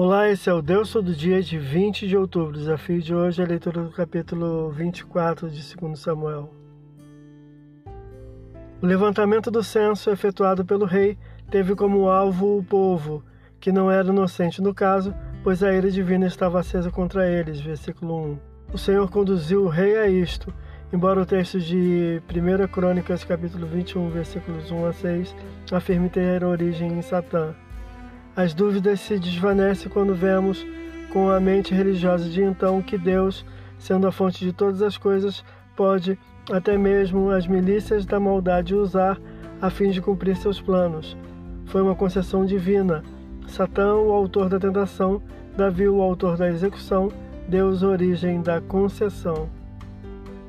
Olá, esse é o Deus Todo Dia de 20 de outubro. O desafio de hoje é a leitura do capítulo 24 de 2 Samuel. O levantamento do censo efetuado pelo rei teve como alvo o povo, que não era inocente no caso, pois a ira divina estava acesa contra eles. Versículo 1. O Senhor conduziu o rei a isto, embora o texto de 1 Crônicas, capítulo 21, versículos 1 a 6, afirme ter origem em Satã. As dúvidas se desvanecem quando vemos com a mente religiosa de então que Deus, sendo a fonte de todas as coisas, pode até mesmo as milícias da maldade usar a fim de cumprir seus planos. Foi uma concessão divina. Satã, o autor da tentação, Davi, o autor da execução, Deus, origem da concessão.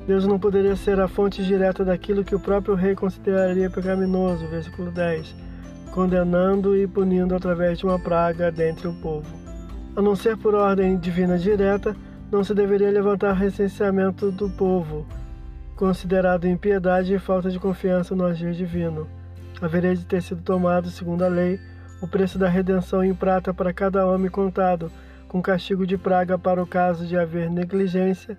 Deus não poderia ser a fonte direta daquilo que o próprio rei consideraria pecaminoso, versículo 10 condenando e punindo através de uma praga dentre o povo. A não ser por ordem divina direta, não se deveria levantar recenseamento do povo, considerado impiedade e falta de confiança no agir divino. Haveria de ter sido tomado, segundo a lei, o preço da redenção em prata para cada homem contado, com castigo de praga para o caso de haver negligência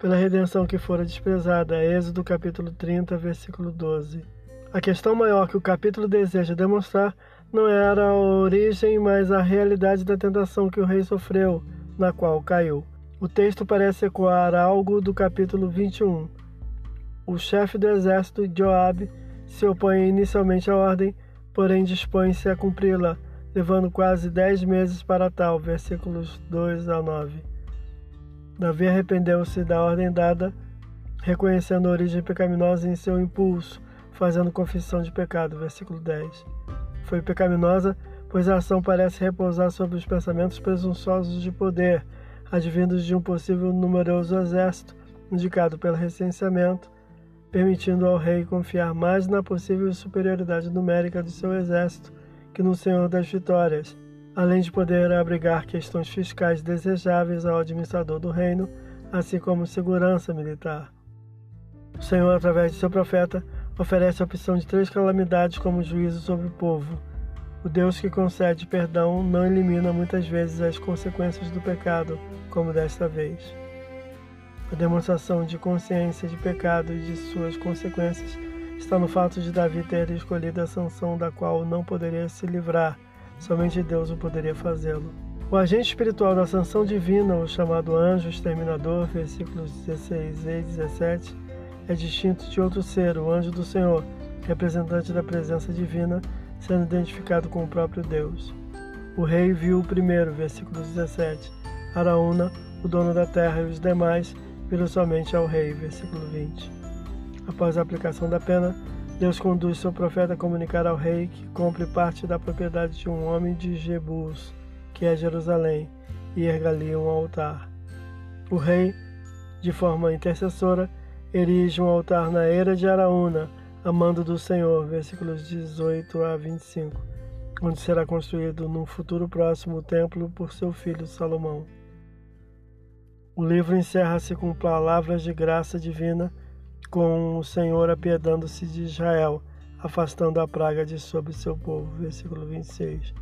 pela redenção que fora desprezada. Êxodo capítulo 30, versículo 12. A questão maior que o capítulo deseja demonstrar não era a origem, mas a realidade da tentação que o rei sofreu, na qual caiu. O texto parece ecoar algo do capítulo 21. O chefe do exército, Joabe, se opõe inicialmente à ordem, porém dispõe-se a cumpri-la, levando quase dez meses para tal, versículos 2 a 9. Davi arrependeu-se da ordem dada, reconhecendo a origem pecaminosa em seu impulso, fazendo confissão de pecado. Versículo 10. Foi pecaminosa, pois a ação parece repousar sobre os pensamentos presunçosos de poder, advindos de um possível numeroso exército, indicado pelo recenseamento, permitindo ao rei confiar mais na possível superioridade numérica de seu exército que no Senhor das Vitórias, além de poder abrigar questões fiscais desejáveis ao administrador do reino, assim como segurança militar. O Senhor, através de seu profeta, oferece a opção de três calamidades como juízo sobre o povo. O Deus que concede perdão não elimina muitas vezes as consequências do pecado, como desta vez. A demonstração de consciência de pecado e de suas consequências está no fato de Davi ter escolhido a sanção da qual não poderia se livrar, somente Deus o poderia fazê-lo. O agente espiritual da sanção divina, o chamado anjo exterminador, versículos 16 e 17, é distinto de outro ser, o anjo do Senhor, representante da presença divina, sendo identificado com o próprio Deus. O rei viu o primeiro, versículo 17. Araúna, o dono da terra, e os demais viram somente ao rei, versículo 20. Após a aplicação da pena, Deus conduz seu profeta a comunicar ao rei que compre parte da propriedade de um homem de Jebus, que é Jerusalém, e erga ali um altar. O rei, de forma intercessora, erige um altar na era de Araúna, amando do Senhor, versículos 18 a 25, onde será construído num futuro próximo o templo por seu filho Salomão. O livro encerra-se com palavras de graça divina, com o Senhor apiedando-se de Israel, afastando a praga de sobre seu povo. Versículo 26.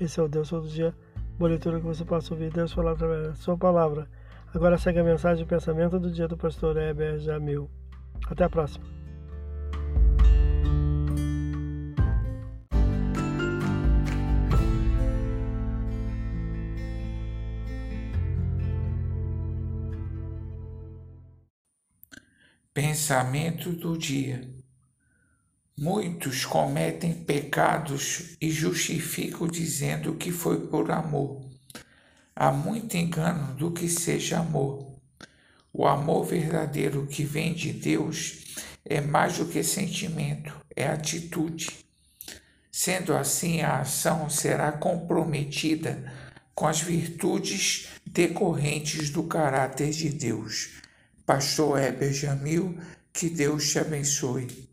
Esse é o Deus todo dia. Boa leitura que você possa ouvir Deus falar através da sua palavra. Agora segue a mensagem de pensamento do dia do pastor Heber Jamil. Até a próxima. Pensamento do dia. Muitos cometem pecados e justificam dizendo que foi por amor. Há muito engano do que seja amor. O amor verdadeiro que vem de Deus é mais do que sentimento, é atitude. Sendo assim, a ação será comprometida com as virtudes decorrentes do caráter de Deus. Pastor Heber Jamil, que Deus te abençoe.